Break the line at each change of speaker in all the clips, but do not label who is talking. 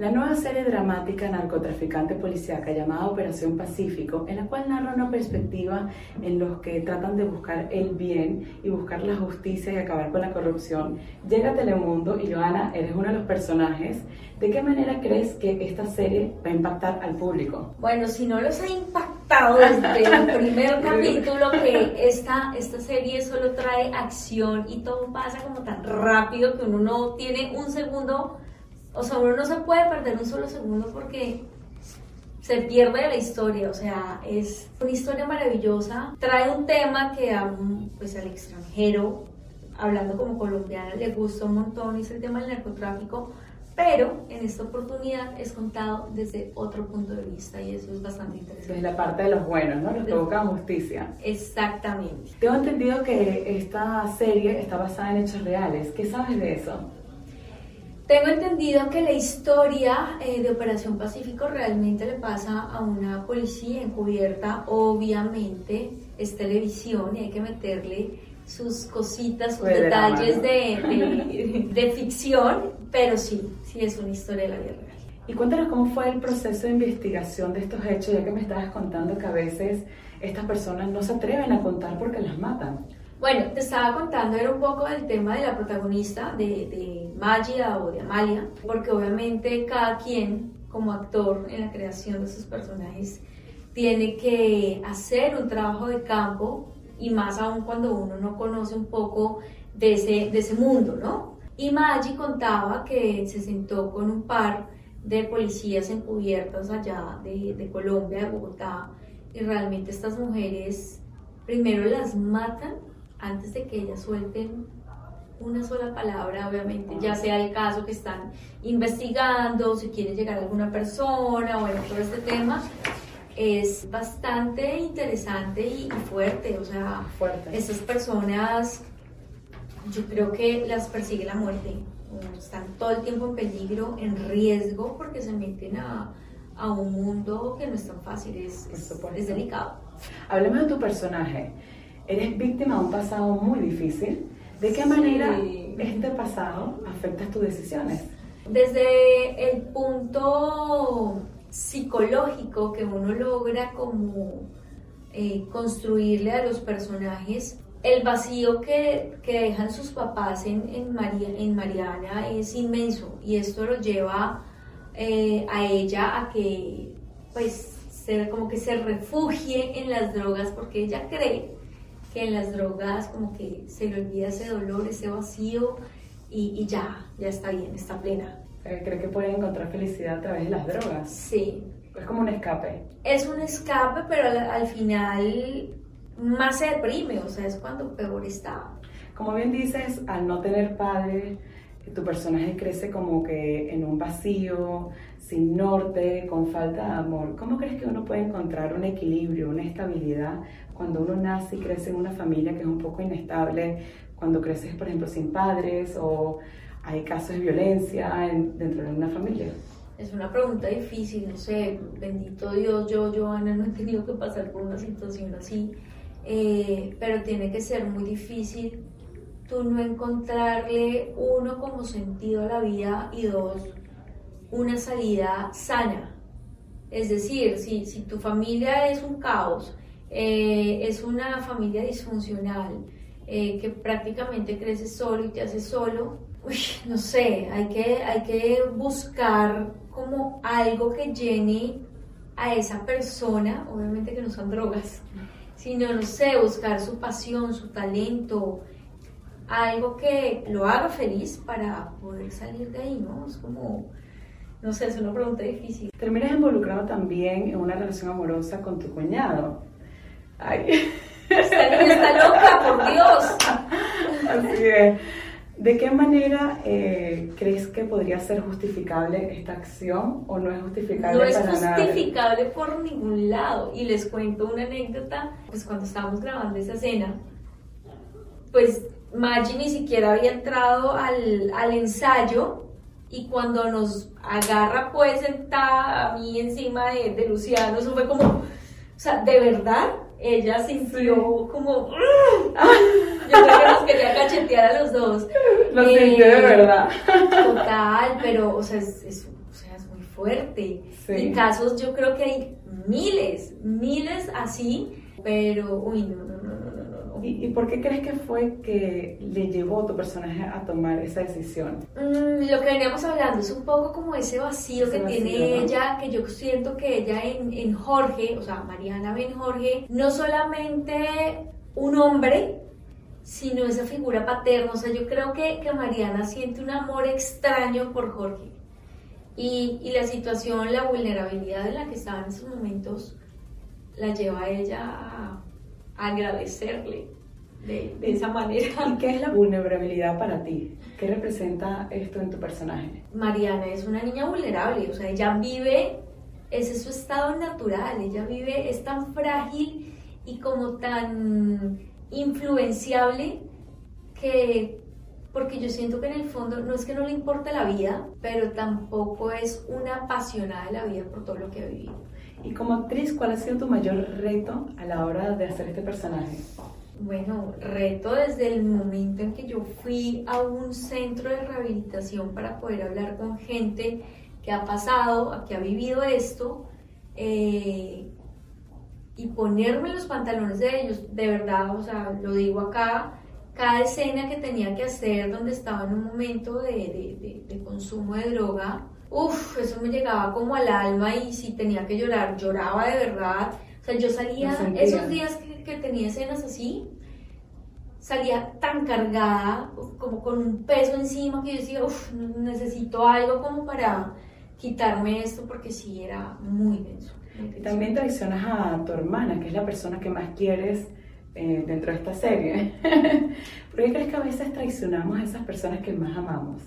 La nueva serie dramática narcotraficante policíaca llamada Operación Pacífico, en la cual narra una perspectiva en los que tratan de buscar el bien y buscar la justicia y acabar con la corrupción, llega a Telemundo y Joana, eres uno de los personajes. ¿De qué manera crees que esta serie va a impactar al público?
Bueno, si no los ha impactado desde el primer capítulo, que esta, esta serie solo trae acción y todo pasa como tan rápido que uno no tiene un segundo o sea, uno no se puede perder un solo segundo porque se pierde la historia, o sea, es una historia maravillosa, trae un tema que a, pues, al extranjero, hablando como colombiana, le gusta un montón, es el tema del narcotráfico, pero en esta oportunidad es contado desde otro punto de vista y eso es bastante interesante.
Desde la parte de los buenos, ¿no? Los que buscan justicia.
Exactamente.
Tengo entendido que esta serie está basada en hechos reales. ¿Qué sabes de eso?
Tengo entendido que la historia eh, de Operación Pacífico realmente le pasa a una policía encubierta. Obviamente es televisión y hay que meterle sus cositas, sus detalles de, de, ficción, pero sí, sí es una historia de la vida real.
Y cuéntanos cómo fue el proceso de investigación de estos hechos, ya que me estabas contando que a veces estas personas no se atreven a contar porque las matan.
Bueno, te estaba contando era un poco del tema de la protagonista, de, de Magia o de Amalia, porque obviamente cada quien como actor en la creación de sus personajes tiene que hacer un trabajo de campo y más aún cuando uno no conoce un poco de ese, de ese mundo, ¿no? Y Maggi contaba que se sentó con un par de policías encubiertos allá de, de Colombia, de Bogotá, y realmente estas mujeres primero las matan antes de que ellas suelten una sola palabra, obviamente, ya sea el caso que están investigando, si quieren llegar a alguna persona, bueno, todo este tema es bastante interesante y, fuerte, o sea, fuerte. esas personas yo creo que las persigue la muerte, están todo el tiempo en peligro, en riesgo, porque se meten a, a un mundo que no es tan fácil, es, es, es delicado.
Hablemos de tu personaje eres víctima de un pasado muy difícil. ¿De qué manera este pasado afecta tus decisiones?
Desde el punto psicológico que uno logra como eh, construirle a los personajes, el vacío que, que dejan sus papás en, en, María, en, Mariana es inmenso y esto lo lleva eh, a ella a que pues se, como que se refugie en las drogas porque ella cree que en las drogas como que se le olvida ese dolor, ese vacío y, ya, ya está bien, está plena.
¿Cree que puede encontrar felicidad a través de las drogas?
Sí.
Es como un escape.
Es un escape, pero al, final más se deprime, o sea, es cuando peor está.
Como bien dices, al no tener padre, tu personaje crece como que en un vacío, sin norte, con falta de amor. ¿Cómo crees que uno puede encontrar un equilibrio, una estabilidad cuando uno nace y crece en una familia que es un poco inestable, cuando creces, por ejemplo, sin padres o hay casos de violencia dentro de una familia?
Es una pregunta difícil, no sé, bendito Dios, yo, Joana, no he tenido que pasar por una situación así, eh, pero tiene que ser muy difícil tú no encontrarle uno como sentido a la vida y dos, una salida sana. Es decir, si, si tu familia es un caos, eh, es una familia disfuncional, eh, que prácticamente crece solo y te hace solo, no sé, hay que, hay que buscar como algo que llene a esa persona, obviamente que no son drogas, sino, no sé, buscar su pasión, su talento, algo que lo haga feliz para poder salir de ahí, ¿no? Es como, no sé, es una pregunta difícil.
Terminas involucrado también en una relación amorosa con tu cuñado. Ay.
Esta niña está loca, por Dios.
Así es. ¿De qué manera eh, crees que podría ser justificable esta acción o no es justificable
no es justificable por ningún lado. Y les cuento una anécdota. Pues cuando estábamos grabando esa escena, pues Maggie ni siquiera había entrado al, al ensayo y cuando nos agarra pues sentada a mí encima de, de Luciano, eso fue como, o sea, de verdad, ella sintió como, yo creo que nos quería cachetear a los dos.
Lo sintió de eh, verdad.
Total, pero, o sea, es, es, o sea, es muy fuerte.
Sí.
Y casos yo creo que hay miles, miles así, pero uy, no, no.
¿Y, y por qué crees que fue que le llevó a tu personaje a tomar esa decisión?
Mm, lo que veníamos hablando es un poco como ese vacío
Ese
que
vacío,
tiene
¿no?
ella, que yo siento que ella en, en Jorge, o sea, Mariana ve en Jorge, no solamente un hombre, sino esa figura paterna. O sea, yo creo que, que Mariana siente un amor extraño por Jorge. Y, y la situación, la vulnerabilidad en la que estaba en esos momentos, la lleva a ella a agradecerle de, de esa manera.
¿Y qué es la vulnerabilidad para ti? ¿Qué representa esto en tu personaje?
Mariana es una niña vulnerable, o sea, ella vive, ese es su estado natural, ella vive, es tan frágil y como tan influenciable que, porque yo siento que en el fondo no es que no le importe la vida, pero tampoco es una apasionada de la vida por todo lo que ha vivido.
Y como actriz, ¿cuál ha sido tu mayor reto a la hora de hacer este personaje?
Bueno, reto desde el momento en que yo fui a un centro de rehabilitación para poder hablar con gente que ha pasado, que ha vivido esto, eh, y ponerme los pantalones de ellos, de verdad, o sea, lo digo acá, cada escena que tenía que hacer donde estaba en un momento de, consumo de droga, uff, eso me llegaba como al alma y si tenía que llorar, lloraba de verdad. O sea, yo salía, esos días que, que tenía escenas así, salía tan cargada, como con un peso encima que yo decía, uff, necesito algo como para quitarme esto porque sí era muy denso.
Y también traicionas a tu hermana, que es la persona que más quieres eh, dentro de esta serie. ¿Por qué crees que a veces traicionamos a esas personas que más amamos?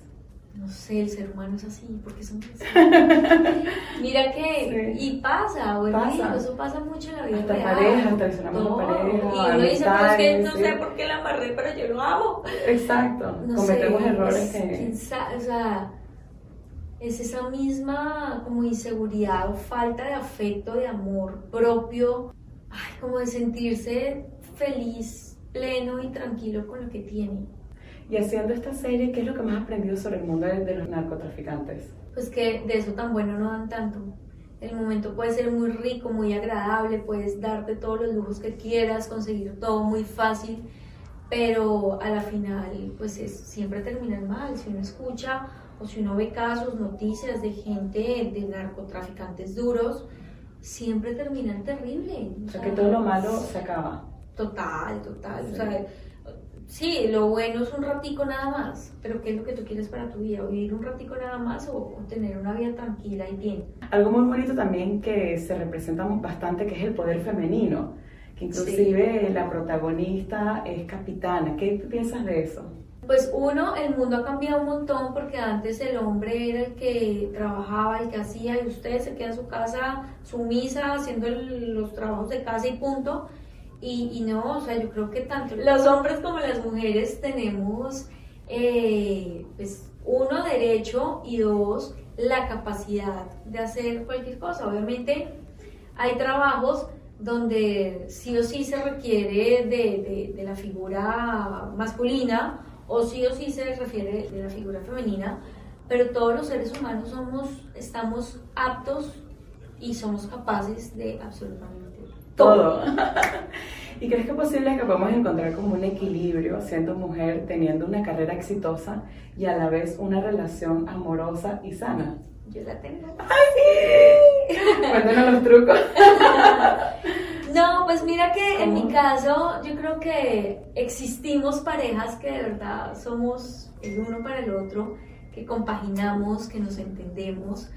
No sé, el ser humano es así, porque somos así. Mira que,
Sí.
y pasa, bueno,
Pasa.
eso pasa mucho en la vida
Hasta
real.
parejas, traicionamos a
Todo.
parejas,
Y uno dice, pero es que no sé por qué la amarré, pero yo lo amo.
Exacto,
No
cometemos
sé,
errores
es-
que...
o sea, es esa misma como inseguridad o falta de afecto, de amor propio, ay, como de sentirse feliz, pleno y tranquilo con lo que tiene.
Y haciendo esta serie, ¿qué es lo que más has aprendido sobre el mundo de, de los narcotraficantes?
Pues que de eso tan bueno no dan tanto. El momento puede ser muy rico, muy agradable, puedes darte todos los lujos que quieras, conseguir todo muy fácil, pero a la final pues es, siempre terminan mal. Si uno escucha o si uno ve casos, noticias de gente, de narcotraficantes duros, siempre terminan terrible.
O sea, que todo lo malo se acaba.
Total, total.
Sí.
O sea, sí, lo bueno es un ratico nada más, pero ¿qué es lo que tú quieres para tu vida? ¿Vivir un ratico nada más o, o tener una vida tranquila y bien?
Algo muy bonito también que se representa bastante, que es el poder femenino, que inclusive la protagonista es capitana. ¿Qué piensas de eso?
Pues uno, el mundo ha cambiado un montón porque antes el hombre era el que trabajaba, el que hacía y usted se queda en su casa sumisa haciendo el- los trabajos de casa y punto. Y, no, o sea, yo creo que tanto los hombres como las mujeres tenemos, eh, pues, uno, derecho y dos, la capacidad de hacer cualquier cosa. Obviamente hay trabajos donde sí o sí se requiere de, de- de la figura masculina o sí o sí se refiere de la figura femenina, pero todos los seres humanos somos, estamos aptos y somos capaces de absolutamente todo.
¿Y crees que es posible que podamos encontrar como un equilibrio siendo mujer, teniendo una carrera exitosa y a la vez una relación amorosa y sana?
Yo la tengo.
Cuéntanos los trucos.
No, pues mira que en mi caso yo creo que existimos parejas que de verdad somos el uno para el otro, que compaginamos, que nos entendemos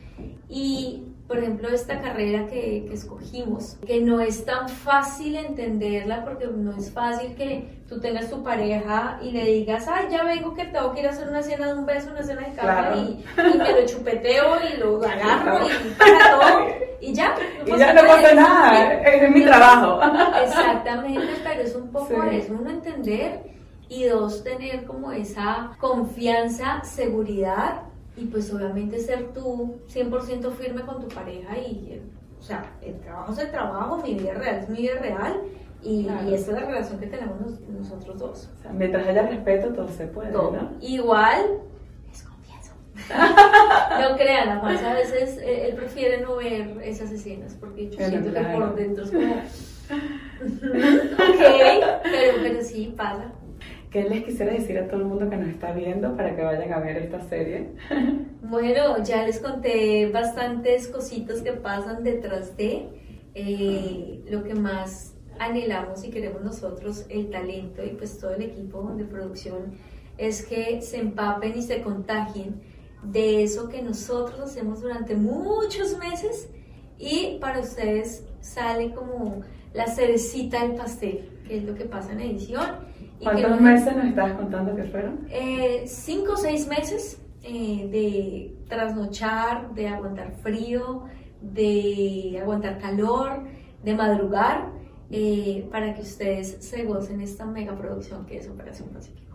y por ejemplo esta carrera que, que escogimos, que no es tan fácil entenderla porque no es fácil que tú tengas tu pareja y le digas, ay, ya vengo que tengo que ir a hacer una cena de un beso, una cena de cama
Claro.
y, y me lo chupeteo y lo agarro y para todo y ya.
Y ya no pasa nada, es mi trabajo.
Exactamente, pero es un poco
Sí.
eso, uno entender y dos, tener como esa confianza, seguridad y pues obviamente ser tú 100% firme con tu pareja y, o sea, el trabajo es el trabajo, mi vida real es mi vida real y,
Claro.
y esta es la relación que tenemos nos- nosotros dos.
O sea, mientras haya respeto, todo se puede,
Todo.
¿no?
Igual, les confieso. No crean, a a veces eh, él prefiere no ver esas escenas porque yo siento que por dentro es como. ok, pero, pero sí pasa.
¿Qué les quisiera decir a todo el mundo que nos está viendo para que vayan a ver esta serie?
Bueno, ya les conté bastantes cositas que pasan detrás de eh, lo que más anhelamos y queremos nosotros, el talento y pues todo el equipo de producción, es que se empapen y se contagien de eso que nosotros hacemos durante muchos meses y para ustedes sale como la cerecita del pastel, que es lo que pasa en edición.
¿Cuántos meses nos estabas contando que fueron?
Eh, cinco o seis meses eh, de trasnochar, de aguantar frío, de aguantar calor, de madrugar, eh, para que ustedes se gocen esta mega producción que es Operación Pacífico.